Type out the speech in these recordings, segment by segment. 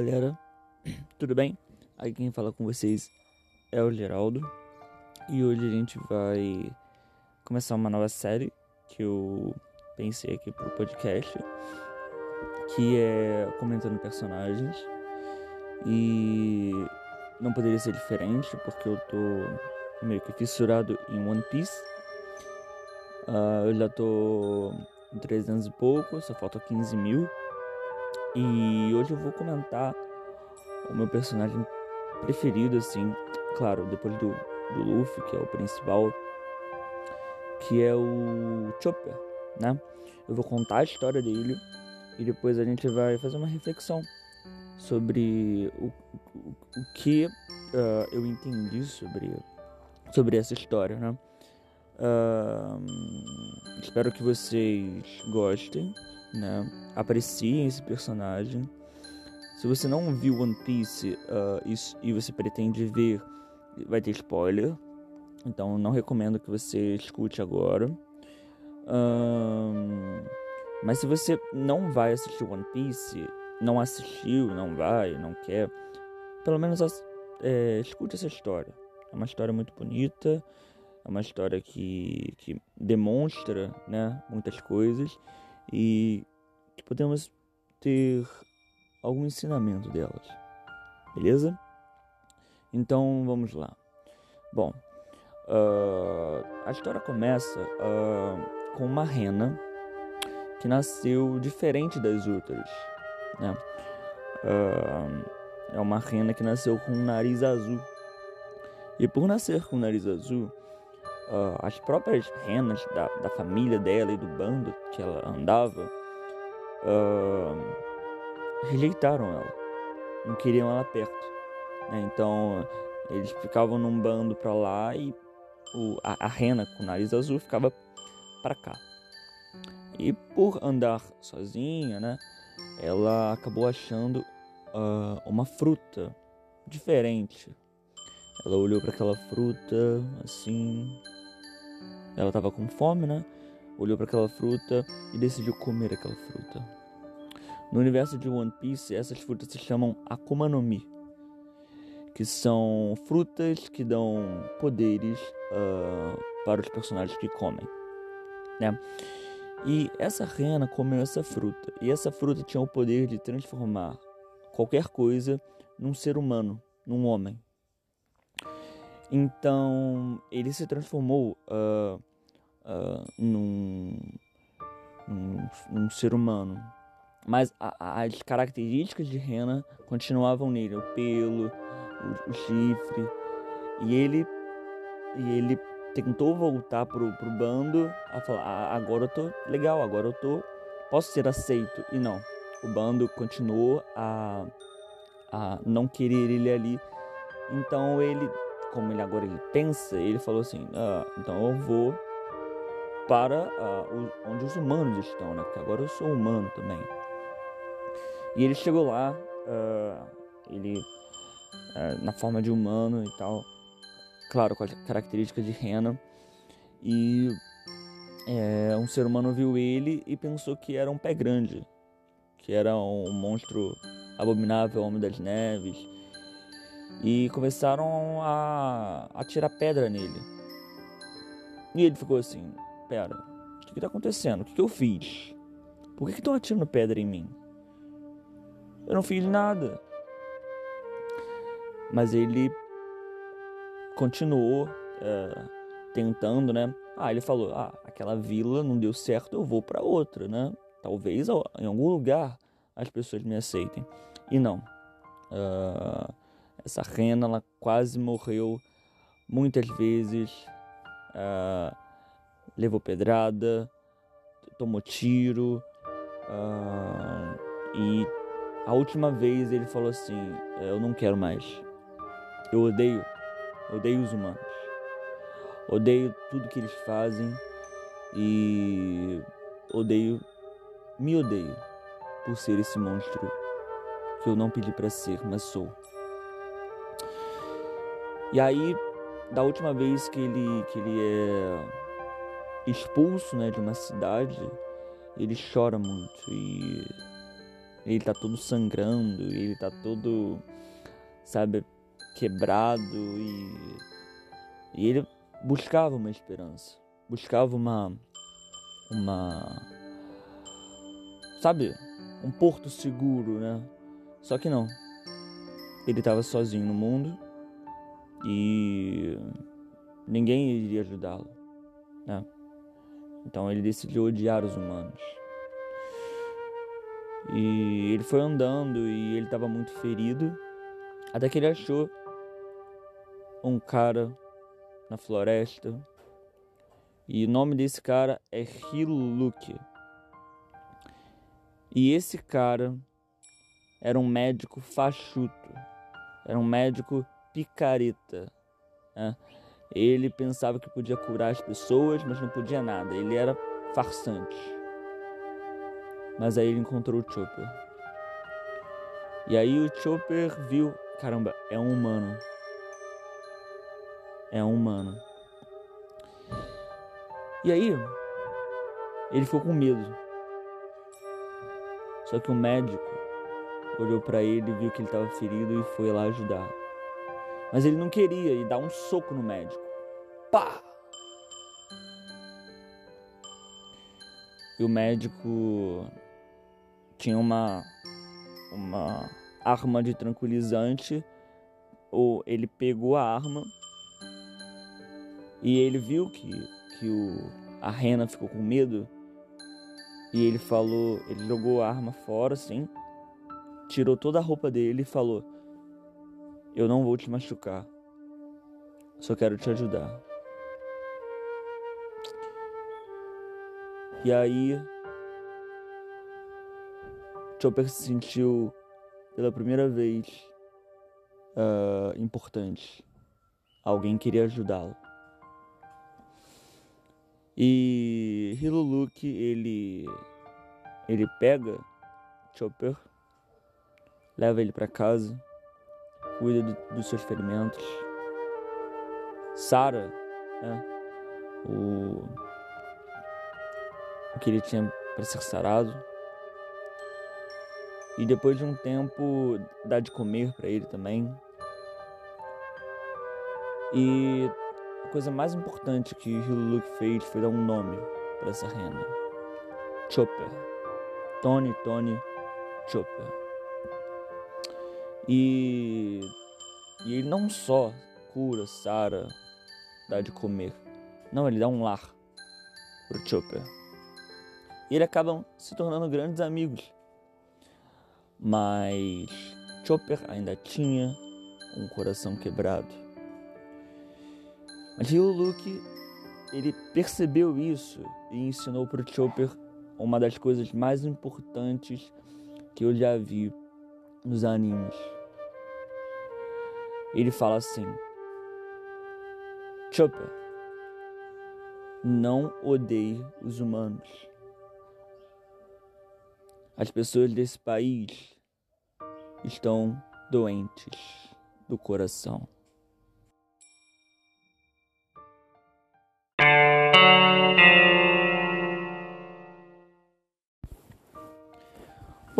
Galera, tudo bem? Aqui quem fala com vocês é o Geraldo e hoje a gente vai começar uma nova série que eu pensei aqui pro podcast que é comentando personagens e não poderia ser diferente porque eu tô meio que fissurado em One Piece. Uh, eu já tô em 300 e pouco, só falta 15 mil. E hoje eu vou comentar o meu personagem preferido, assim, claro, depois do, do Luffy, que é o principal, que é o Chopper, né? Eu vou contar a história dele e depois a gente vai fazer uma reflexão sobre o, o, o que uh, eu entendi sobre, sobre essa história, né? Espero que vocês gostem né? Apreciem esse personagem. Se você não viu One Piece uh, e, e você pretende ver, vai ter spoiler. Então não recomendo que você escute agora. Mas se você não vai assistir One Piece, não assistiu, não vai, não quer, pelo menos é, escute essa história. É uma história muito bonita, é uma história que, que demonstra né, muitas coisas e que podemos ter algum ensinamento delas. Beleza? Então vamos lá. Bom, uh, a história começa uh, com uma rena que nasceu diferente das outras. Né? Uh, é uma rena que nasceu com um nariz azul. E por nascer com um nariz azul, uh, as próprias renas da, da família dela e do bando que ela andava uh, rejeitaram ela, não queriam ela perto. Né? Então eles ficavam num bando para lá e o, a, a, rena com o nariz azul ficava para cá. E por andar sozinha, né, ela acabou achando uh, uma fruta diferente. Ela olhou para aquela fruta assim, ela estava com fome, né? Olhou para aquela fruta e decidiu comer aquela fruta. No universo de One Piece, essas frutas se chamam Akuma no Mi, que são frutas que dão poderes uh, para os personagens que comem, né? E essa rena comeu essa fruta, e essa fruta tinha o poder de transformar qualquer coisa num ser humano, num homem. Então ele se transformou uh, uh, num, num, num, ser humano. Mas a, as características de Rena continuavam nele, o pelo, o, o chifre. E ele, e ele tentou voltar pro, pro bando a falar, ah, agora eu tô legal, agora eu tô posso ser aceito. E não, o bando continuou a, a não querer ele ali. Então ele, como ele agora ele pensa, ele falou assim, ah, então eu vou para uh, onde os humanos estão, né? Porque agora eu sou humano também. E ele chegou lá, uh, ele uh, na forma de humano e tal, claro, com a característica de rena. E é, um ser humano viu ele e pensou que era um pé grande, que era um monstro abominável, homem das neves. E começaram a, a tirar pedra nele. E ele ficou assim: pera, o que está acontecendo? O que, que eu fiz? Por que estão atirando pedra em mim? Eu não fiz nada. Mas ele continuou é, tentando, né? Ah, ele falou: ah, aquela vila não deu certo, eu vou para outra, né? Talvez em algum lugar as pessoas me aceitem. E não. Uh, essa rena, ela quase morreu muitas vezes. Uh, levou pedrada, tomou tiro. Uh, e a última vez ele falou assim: Eu não quero mais. Eu odeio, odeio os humanos. Odeio tudo que eles fazem e odeio, me odeio por ser esse monstro que eu não pedi para ser, mas sou. E aí, da última vez que ele que ele é expulso né, de uma cidade, ele chora muito e Ele tá todo sangrando, ele tá todo, sabe, quebrado e, e ele buscava uma esperança, buscava uma uma sabe, um porto seguro, né? Só que não. Ele estava sozinho no mundo e ninguém iria ajudá-lo, né? Então ele decidiu odiar os humanos. E ele foi andando e ele estava muito ferido, até que ele achou um cara na floresta. E o nome desse cara é Hiluluke. E esse cara era um médico fachuto, era um médico picareta. Né? Ele pensava que podia curar as pessoas, mas não podia nada. Ele era farsante. Mas aí ele encontrou o Chopper. E aí o Chopper viu, caramba, é um humano. É um humano. E aí ele ficou com medo. Só que o médico olhou para ele, viu que ele estava ferido e foi lá ajudar. Mas ele não queria e dar um soco no médico. Pá! E o médico tinha uma uma arma de tranquilizante, ou ele pegou a arma e ele viu que, que o, a rena ficou com medo e ele falou, ele jogou a arma fora, assim, tirou toda a roupa dele e falou: Eu não vou te machucar, só quero te ajudar. E aí, Chopper se sentiu pela primeira vez uh, importante. Alguém queria ajudá-lo. E Hiluluki, ele ele pega Chopper, leva ele para casa, cuida do, dos seus ferimentos. Sara, né, o, o que ele tinha para ser sarado. E depois de um tempo dá de comer para ele também. E a coisa mais importante que Hiluluk fez foi dar um nome para essa rena. Chopper. Tony, Tony, Chopper. E, e ele não só cura, sara, dá de comer. Não, ele dá um lar pro Chopper. E eles acabam se tornando grandes amigos. Mas Chopper ainda tinha um coração quebrado. Mas Luke ele percebeu isso e ensinou para o Chopper uma das coisas mais importantes que eu já vi nos animes. Ele fala assim: Chopper, não odeie os humanos. As pessoas desse país estão doentes do coração.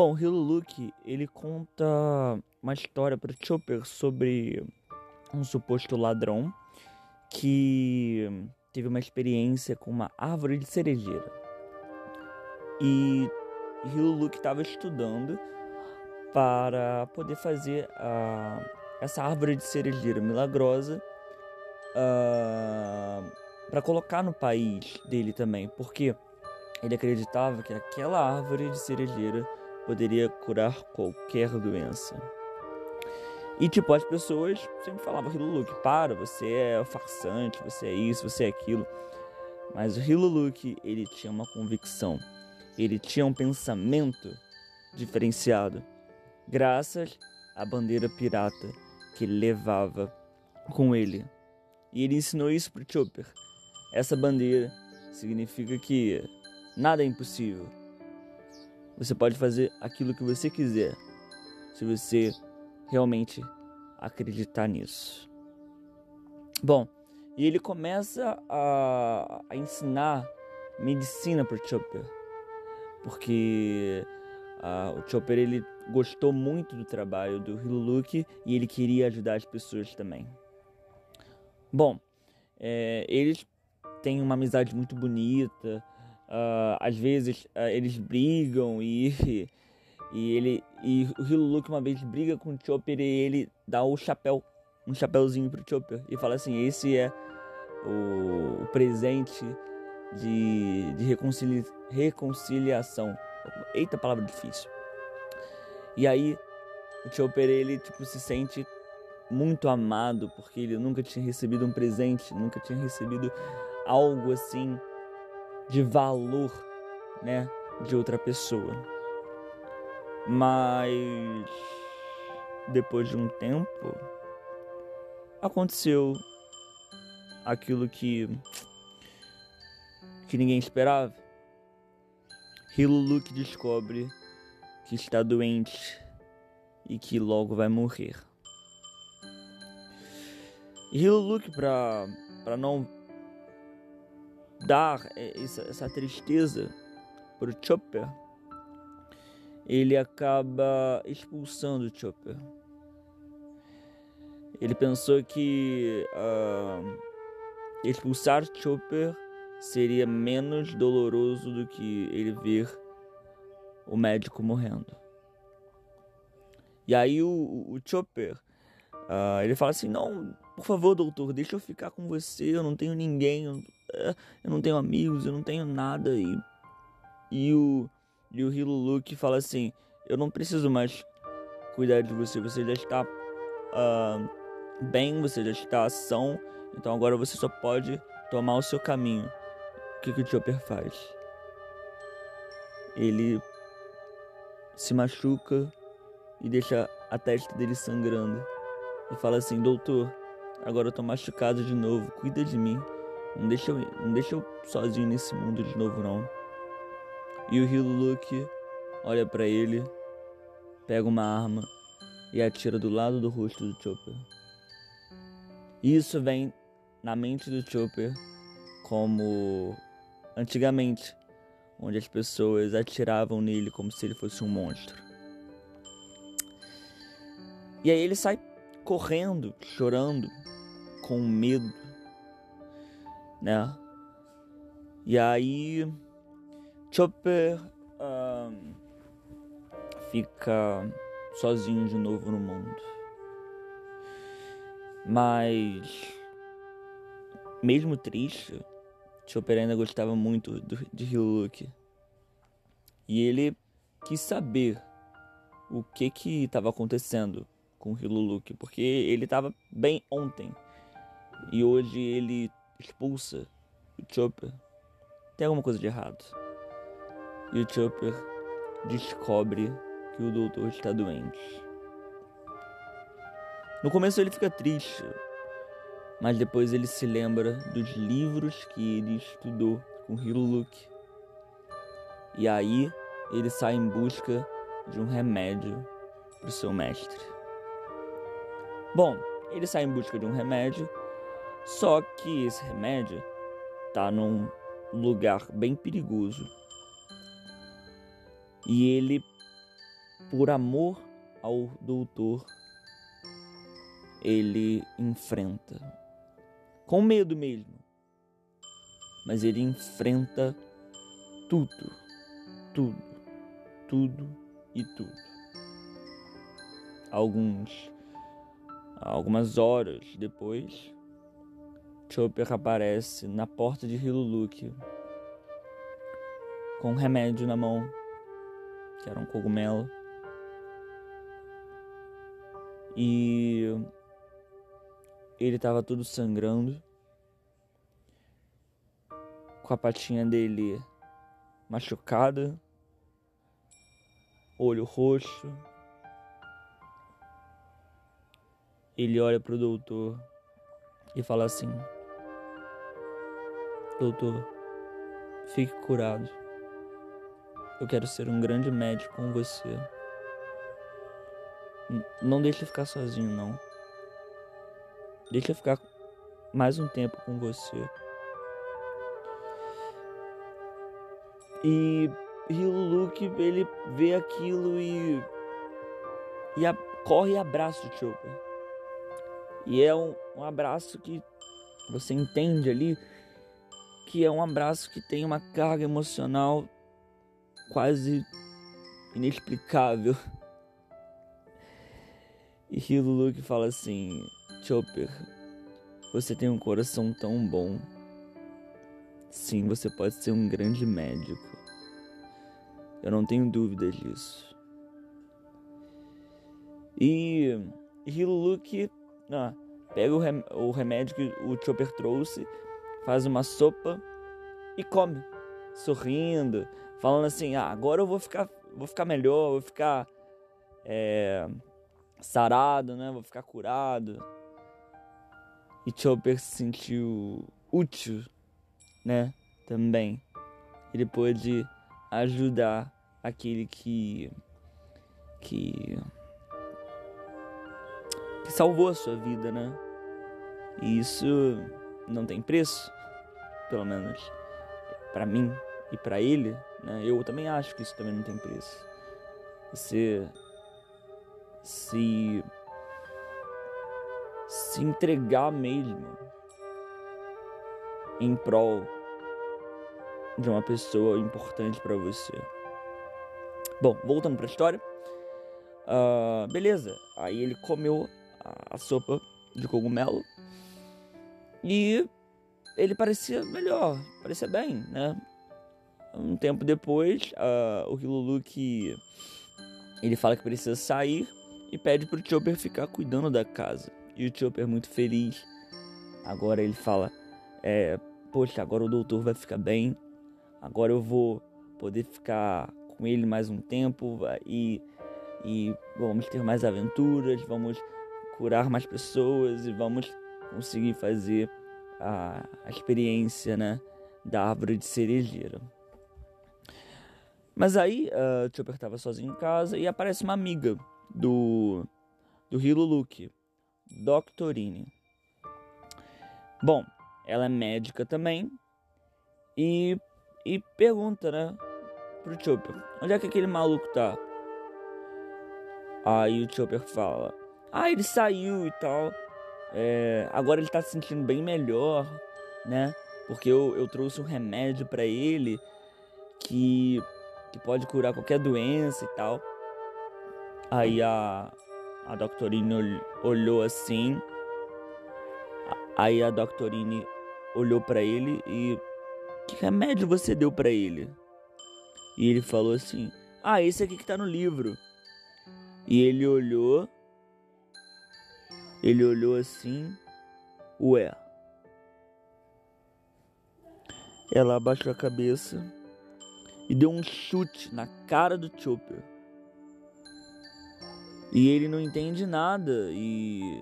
Bom, Hiluluki, ele conta uma história para Chopper sobre um suposto ladrão que teve uma experiência com uma árvore de cerejeira. E Hiluluki estava estudando para poder fazer uh, essa árvore de cerejeira milagrosa uh, para colocar no país dele também, porque ele acreditava que aquela árvore de cerejeira poderia curar qualquer doença. E tipo, as pessoas sempre falavam, Hiluluki, para, você é farsante, você é isso, você é aquilo. Mas o Hiluluki, ele tinha uma convicção, ele tinha um pensamento diferenciado, graças à bandeira pirata que ele levava com ele. E ele ensinou isso para Chopper. Essa bandeira significa que nada é impossível. Você pode fazer aquilo que você quiser, se você realmente acreditar nisso. Bom, e ele começa a, a ensinar medicina para Chopper, porque o Chopper ele gostou muito do trabalho do Hiluluki e ele queria ajudar as pessoas também. Bom, é, eles têm uma amizade muito bonita. Uh, às vezes uh, eles brigam e e ele e o Hiluluki uma vez briga com o Chopper e ele dá o chapéu, um chapéuzinho pro Chopper e fala assim: esse é o, o presente de, de reconcilia, reconciliação. Eita, palavra difícil. E aí, o Chopper, ele, tipo, se sente muito amado, porque ele nunca tinha recebido um presente, nunca tinha recebido algo assim de valor, né, de outra pessoa. Mas depois de um tempo aconteceu aquilo que que ninguém esperava. Hiluluk descobre que está doente e que logo vai morrer. Hiluluk, para para não dar essa, essa tristeza para Chopper, ele acaba expulsando o Chopper. Ele pensou que uh, expulsar Chopper seria menos doloroso do que ele ver o médico morrendo. E aí o, o Chopper, uh, ele fala assim, não, por favor, doutor, deixa eu ficar com você, eu não tenho ninguém, eu, eh, eu não tenho amigos, eu não tenho nada. E, e o, e o Hiluluki fala assim, eu não preciso mais cuidar de você, você já está uh, bem, você já está ação, então agora você só pode tomar o seu caminho. O que, que o Chopper faz? Ele se machuca e deixa a testa dele sangrando. E fala assim: Doutor, agora eu tô machucado de novo, cuida de mim. Não deixa eu, não deixa eu sozinho nesse mundo de novo, não. E o Hiluluki olha para ele, pega uma arma e atira do lado do rosto do Chopper. Isso vem na mente do Chopper como antigamente, onde as pessoas atiravam nele como se ele fosse um monstro. E aí ele sai correndo, chorando, com medo, né? E aí Chopper fica sozinho de novo no mundo. Mas mesmo triste, Chopper ainda gostava muito do, de Ryuk. E ele quis saber o que que estava acontecendo com Hiluluk, porque ele estava bem ontem e hoje ele expulsa o Chopper. Tem alguma coisa de errado. E o Chopper descobre que o doutor está doente. No começo ele fica triste, mas depois ele se lembra dos livros que ele estudou com Hiluluk. E aí ele sai em busca de um remédio para o seu mestre. Bom, ele sai em busca de um remédio, só que esse remédio está num lugar bem perigoso. E ele, por amor ao doutor, ele enfrenta com medo mesmo. Mas ele enfrenta tudo, tudo, tudo e tudo. Alguns, algumas horas depois, Chopper aparece na porta de Hiluluk com um remédio na mão, que era um cogumelo. E ele estava todo sangrando, com a patinha dele machucada, olho roxo. Ele olha pro doutor e fala assim: Doutor, fique curado. Eu quero ser um grande médico com você. Não deixe ficar sozinho, não. Deixa eu ficar mais um tempo com você. E Hiluluk ele vê aquilo e e a, corre e abraça o Chopper. E é um, um abraço que você entende ali que é um abraço que tem uma carga emocional quase inexplicável. E Hiluluk fala assim: Chopper, você tem um coração tão bom. Sim, você pode ser um grande médico. Eu não tenho dúvida disso. E Hiluluk ah, pega o, rem o remédio que o Chopper trouxe, faz uma sopa e come, sorrindo, falando assim: ah, agora eu vou ficar, vou ficar melhor, vou ficar é, sarado, né? Vou ficar curado. E Chopper se sentiu útil, né? Também. Ele pôde ajudar aquele que que que salvou a sua vida, né? E isso não tem preço, pelo menos para mim e para ele, né? Eu também acho que isso também não tem preço. Você se se entregar mesmo em prol de uma pessoa importante para você. Bom, voltando para a história. Uh, beleza, aí ele comeu a, a sopa de cogumelo e ele parecia melhor, parecia bem, né? Um tempo depois, uh, o que ele fala que precisa sair e pede pro Chopper ficar cuidando da casa. E o Chopper muito feliz. Agora ele fala: é, Poxa, agora o doutor vai ficar bem. Agora eu vou poder ficar com ele mais um tempo e, e vamos ter mais aventuras, vamos curar mais pessoas e vamos conseguir fazer a, a experiência né, da árvore de cerejeira. Mas aí uh, o Chopper estava sozinho em casa e aparece uma amiga do, do Hiluluk, Doctorine. Bom, ela é médica também e, e pergunta, né, pro Chopper, onde é que aquele maluco tá? Aí o Chopper fala, ah, ele saiu e tal, é, agora ele tá se sentindo bem melhor, né, porque eu, eu trouxe um remédio para ele que, que pode curar qualquer doença e tal. Aí a, a Doctorine olhou assim. Aí a Doctorine olhou para ele e que remédio você deu para ele? E ele falou assim: "Ah, esse aqui que tá no livro". E ele olhou Ele olhou assim: "Ué". Ela abaixou a cabeça e deu um chute na cara do Chopper. E ele não entende nada e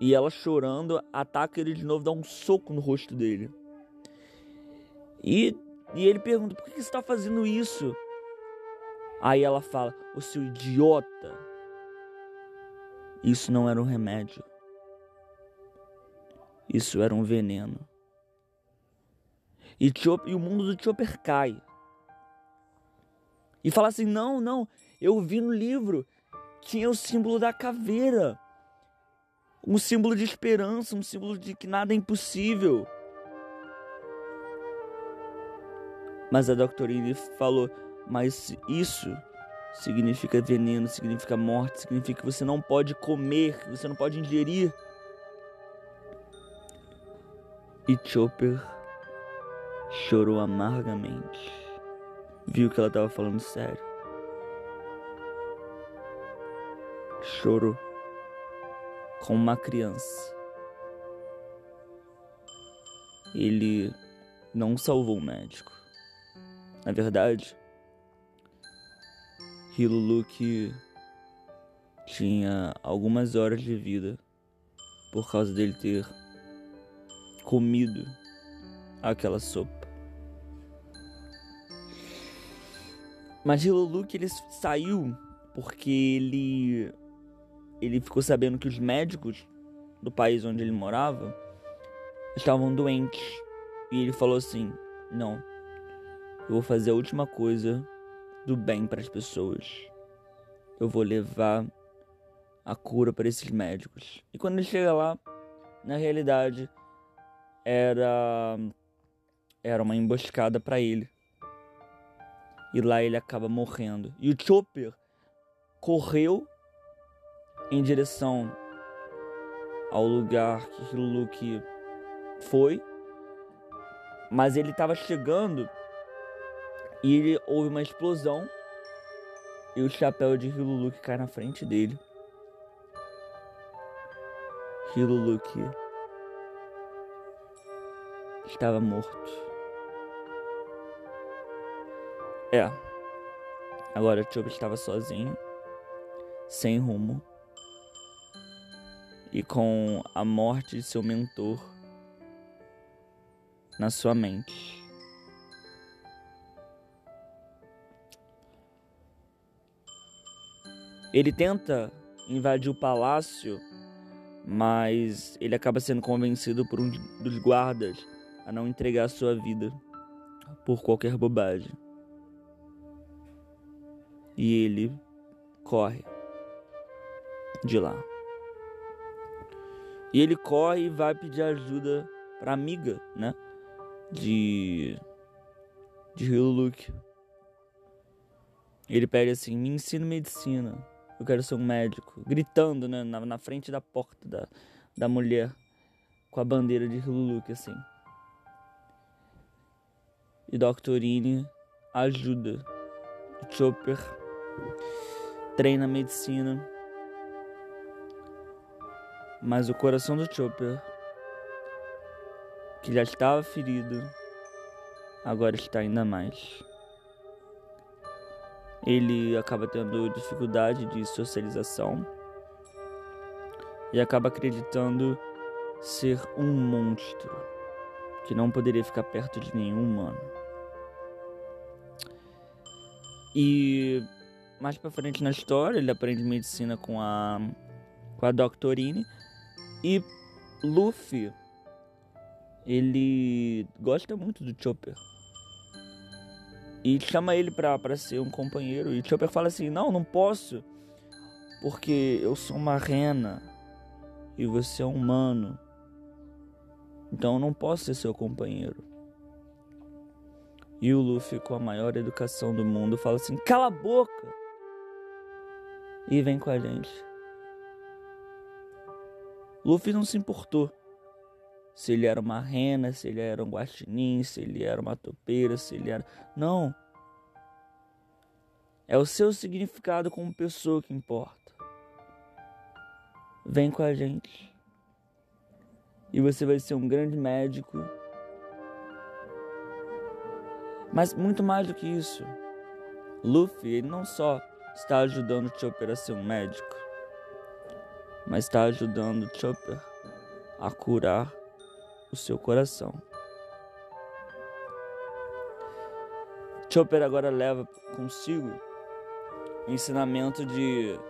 e ela chorando ataca ele de novo, dá um soco no rosto dele. E, e ele pergunta: "Por que você está fazendo isso?" Aí ela fala: "O seu idiota, isso não era um remédio. Isso era um veneno." E, Chopper, e o mundo do Chopper cai. E fala assim: "Não, não, eu vi no livro tinha o símbolo da caveira. Um símbolo de esperança, um símbolo de que nada é impossível. Mas a Doctorine falou: Mas isso significa veneno, significa morte, significa que você não pode comer, que você não pode ingerir. E Chopper chorou amargamente. Viu que ela estava falando sério. choro com uma criança. Ele não salvou o médico. Na verdade, Hiluluk tinha algumas horas de vida por causa dele ter comido aquela sopa. Mas Hiluluk ele saiu porque ele ele ficou sabendo que os médicos do país onde ele morava estavam doentes. E ele falou assim: Não, eu vou fazer a última coisa do bem para as pessoas. Eu vou levar a cura para esses médicos. E quando ele chega lá, na realidade era era uma emboscada para ele. E lá ele acaba morrendo. E o Chopper correu em direção ao lugar que Luke foi, mas ele estava chegando e ele houve uma explosão e o chapéu de Hiluluk cai na frente dele. Hiluluk estava morto. É. Agora Chob estava sozinho, sem rumo, e com a morte de seu mentor na sua mente. Ele tenta invadir o palácio, mas ele acaba sendo convencido por um dos guardas a não entregar sua vida por qualquer bobagem. E ele corre de lá. E ele corre e vai pedir ajuda pra amiga, né? De. De Luke. Ele pede assim: me ensina medicina eu quero ser um médico, gritando né, na, na frente da porta da, da mulher com a bandeira de Hiluluk assim. E Doctorine ajuda. Chopper treina medicina. Mas o coração do Chopper, que já estava ferido, agora está ainda mais ele acaba tendo dificuldade de socialização e acaba acreditando ser um monstro que não poderia ficar perto de nenhum humano. E mais para frente na história, ele aprende medicina com a com a Doctorine e Luffy ele gosta muito do Chopper e chama ele pra, pra ser um companheiro. E Chopper fala assim: Não, não posso, porque eu sou uma rena e você é um humano. Então eu não posso ser seu companheiro. E o Luffy, com a maior educação do mundo, fala assim: Cala a boca! E vem com a gente. Luffy não se importou se ele era uma rena, se ele era um guaxinim, se ele era uma topeira, se ele era. Não. É o seu significado como pessoa que importa. Vem com a gente. E você vai ser um grande médico. Mas muito mais do que isso. Luffy, não só está ajudando Chopper a ser um médico, mas está ajudando Chopper a curar o seu coração. Chopper agora leva consigo o ensinamento de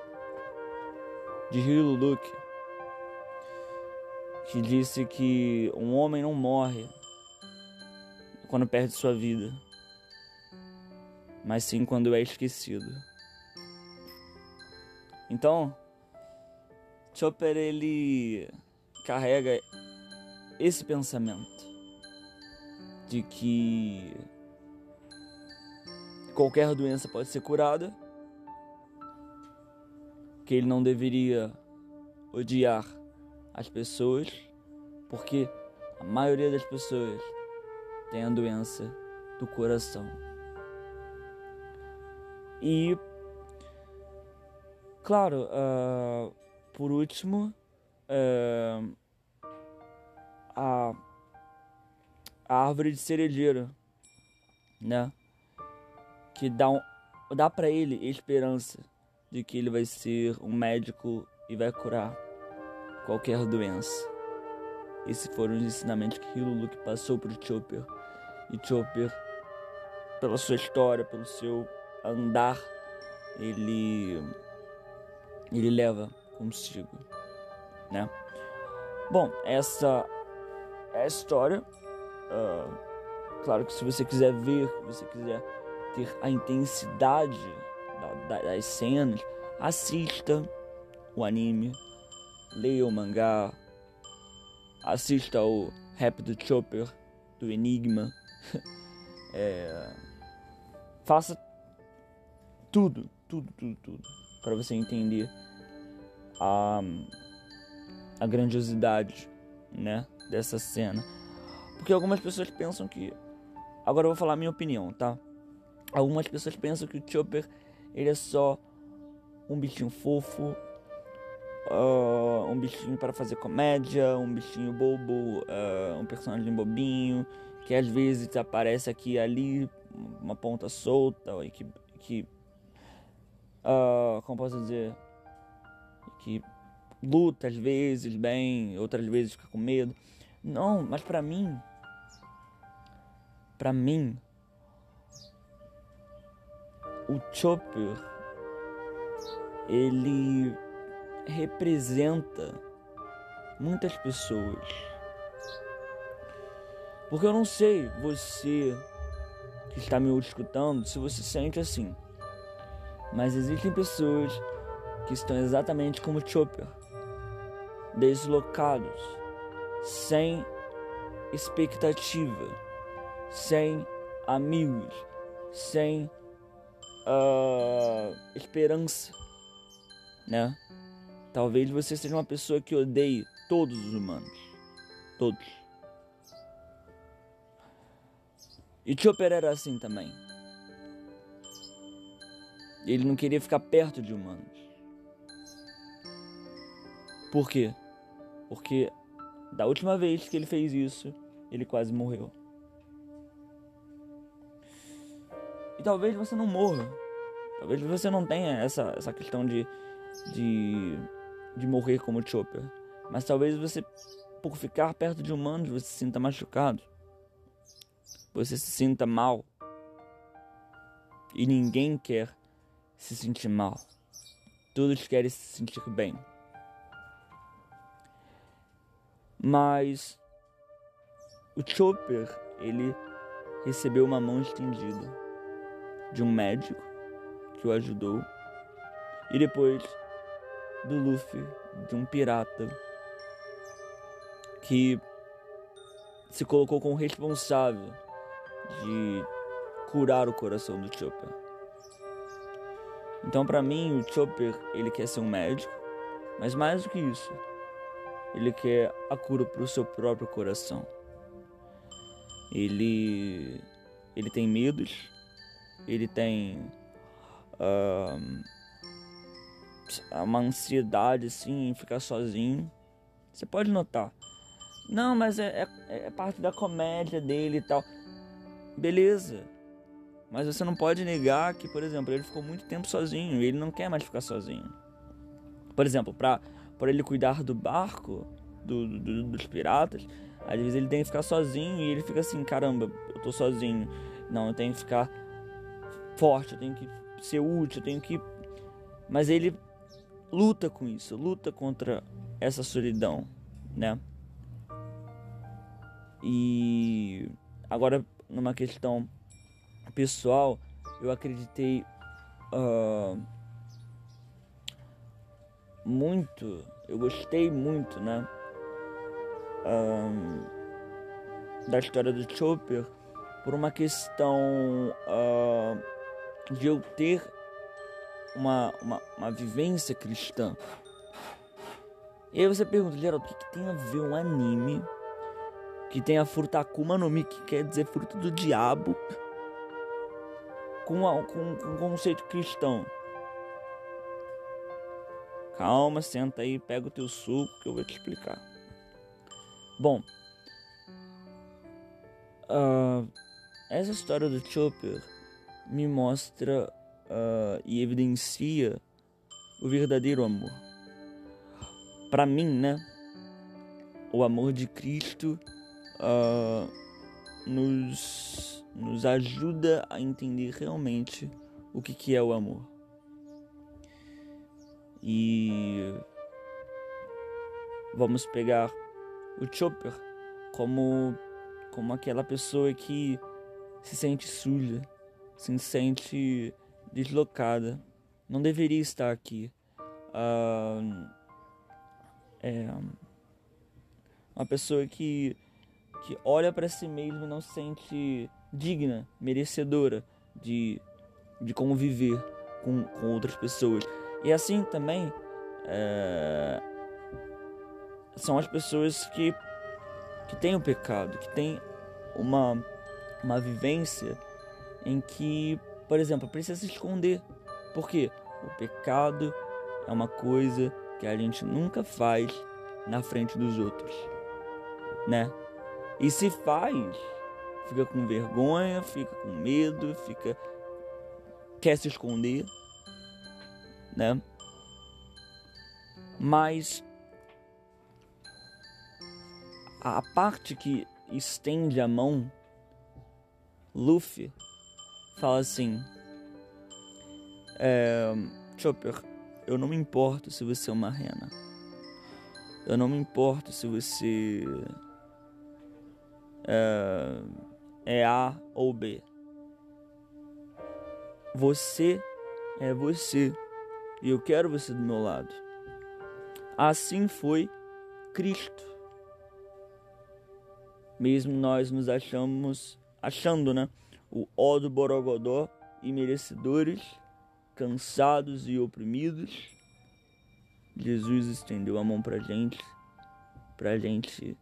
de Hiro Luke, que disse que um homem não morre quando perde sua vida, mas sim quando é esquecido. Então, Chopper ele carrega esse pensamento de que qualquer doença pode ser curada, que ele não deveria odiar as pessoas, porque a maioria das pessoas tem a doença do coração. E, claro, uh, por último, uh, a, a árvore de cerejeira, né? Que dá, um, dá para ele esperança de que ele vai ser um médico e vai curar qualquer doença. Esses foram os ensinamentos que Hiluluk passou para o Chopper. E Chopper, pela sua história, pelo seu andar, ele ele leva consigo, né? Bom, essa é a história. Uh, claro que se você quiser ver, se você quiser ter a intensidade das cenas, assista o anime, leia o mangá, assista o rap do Chopper, do Enigma. é, faça tudo, tudo, tudo, tudo, para você entender a, a grandiosidade, né, dessa cena. Porque algumas pessoas pensam que agora eu vou falar a minha opinião, tá? Algumas pessoas pensam que o Chopper ele é só um bichinho fofo, uh, um bichinho para fazer comédia, um bichinho bobo, uh, um personagem bobinho, que às vezes aparece aqui e ali, uma ponta solta, e que, que uh, como posso dizer, que luta às vezes bem, outras vezes fica com medo. Não, mas para mim, para mim, o Chopper ele representa muitas pessoas. Porque eu não sei, você que está me escutando, se você sente assim. Mas existem pessoas que estão exatamente como Chopper, deslocados, sem expectativa, sem amigos, sem uh, esperança, né? Talvez você seja uma pessoa que odeie todos os humanos, todos. E Chopper era assim também. Ele não queria ficar perto de humanos. Por quê? Porque da última vez que ele fez isso, ele quase morreu. E talvez você não morra. Talvez você não tenha essa, essa questão de, de, de morrer como Chopper. Mas talvez você, por ficar perto de humanos, você se sinta machucado. Você se sinta mal. E ninguém quer se sentir mal. Todos querem se sentir bem. Mas o Chopper, ele recebeu uma mão estendida de um médico que o ajudou e depois do Luffy, de um pirata que se colocou como responsável de curar o coração do Chopper. Então, para mim, o Chopper ele quer ser um médico, mas mais do que isso, ele quer a cura para o seu próprio coração. Ele ele tem medos, ele tem uh, uma ansiedade assim em ficar sozinho. Você pode notar. Não, mas é, é, é parte da comédia dele e tal. Beleza. Mas você não pode negar que, por exemplo, ele ficou muito tempo sozinho e ele não quer mais ficar sozinho. Por exemplo, para ele cuidar do barco do, do, dos piratas, às vezes ele tem que ficar sozinho e ele fica assim: caramba, eu tô sozinho. Não, eu tenho que ficar forte, eu tenho que ser útil, eu tenho que. Mas ele luta com isso, luta contra essa solidão, né? E agora, numa questão pessoal, eu acreditei uh, muito, eu gostei muito, né? Uh, da história do Chopper por uma questão uh, de eu ter uma, uma, uma, vivência cristã. E aí você pergunta, Geraldo, o que, que tem a ver um anime que tem a fruta Akuma no Mi, que quer dizer fruto do diabo, com, a, com, com um conceito cristão. Calma, senta aí, pega o teu suco que eu vou te explicar. Bom, uh, essa história do Chopper me mostra uh, e evidencia o verdadeiro amor. Para mim, né? O amor de Cristo uh, nos nos ajuda a entender realmente o que, que é o amor. E vamos pegar o Chopper como, como aquela pessoa que se sente suja, se sente deslocada, não deveria estar aqui. Uh, é uma pessoa que, que olha para si mesma e não se sente digna, merecedora de, de conviver com, com outras pessoas. E assim também é, são as pessoas que, que têm o pecado, que têm uma, uma vivência em que, por exemplo, precisa se esconder. Por quê? O pecado é uma coisa que a gente nunca faz na frente dos outros, né? E se faz, fica com vergonha, fica com medo, fica quer se esconder, né? Mas a parte que estende a mão, Luffy fala assim: é, Chopper, eu não me importo se você é uma rena. Eu não me importo se você é, é A ou B. Você é você e eu quero você do meu lado. Assim foi Cristo. Mesmo nós nos achamos, achando, né, o ó do Borogodó e merecedores, cansados e oprimidos, Jesus estendeu a mão pra gente, pra gente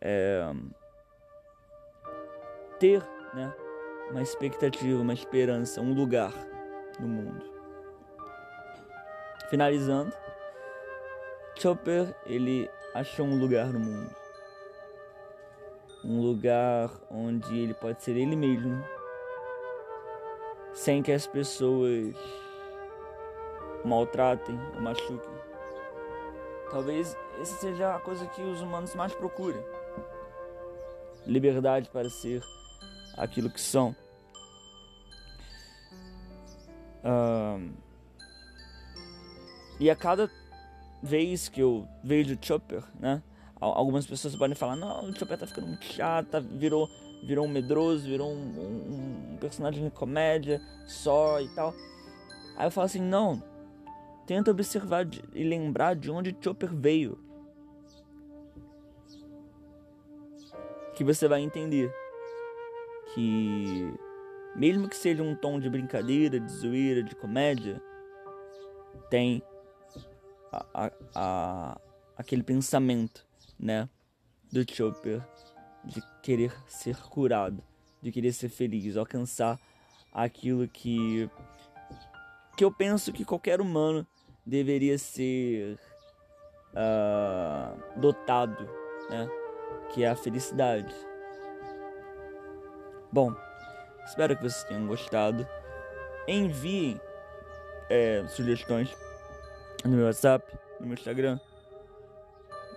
é, ter, né, uma expectativa, uma esperança, um lugar no mundo. Finalizando, Chopper ele achou um lugar no mundo, um lugar onde ele pode ser ele mesmo, sem que as pessoas maltratem ou machuquem. Talvez essa seja a coisa que os humanos mais procuram. Liberdade para ser aquilo que são. Uh, e a cada vez que eu vejo Chopper, né? Algumas pessoas podem falar, não, o Chopper tá ficando muito chato, tá, virou, virou um medroso, virou um, um, um personagem de comédia só e tal. Aí eu falo assim, não, tenta observar e lembrar de onde Chopper veio. Que você vai entender que mesmo que seja um tom de brincadeira, de zoeira, de comédia, tem a, a, a, aquele pensamento, né, do Chopper de querer ser curado, de querer ser feliz, alcançar aquilo que que eu penso que qualquer humano deveria ser uh, dotado, né, que é a felicidade. Bom, espero que vocês tenham gostado. Enviem é, sugestões no meu WhatsApp, no meu Instagram,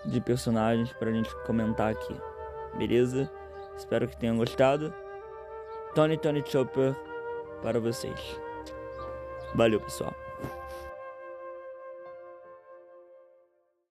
de personagens pra gente comentar aqui. Beleza? Espero que tenham gostado. Tony Tony Chopper para vocês. Valeu, pessoal.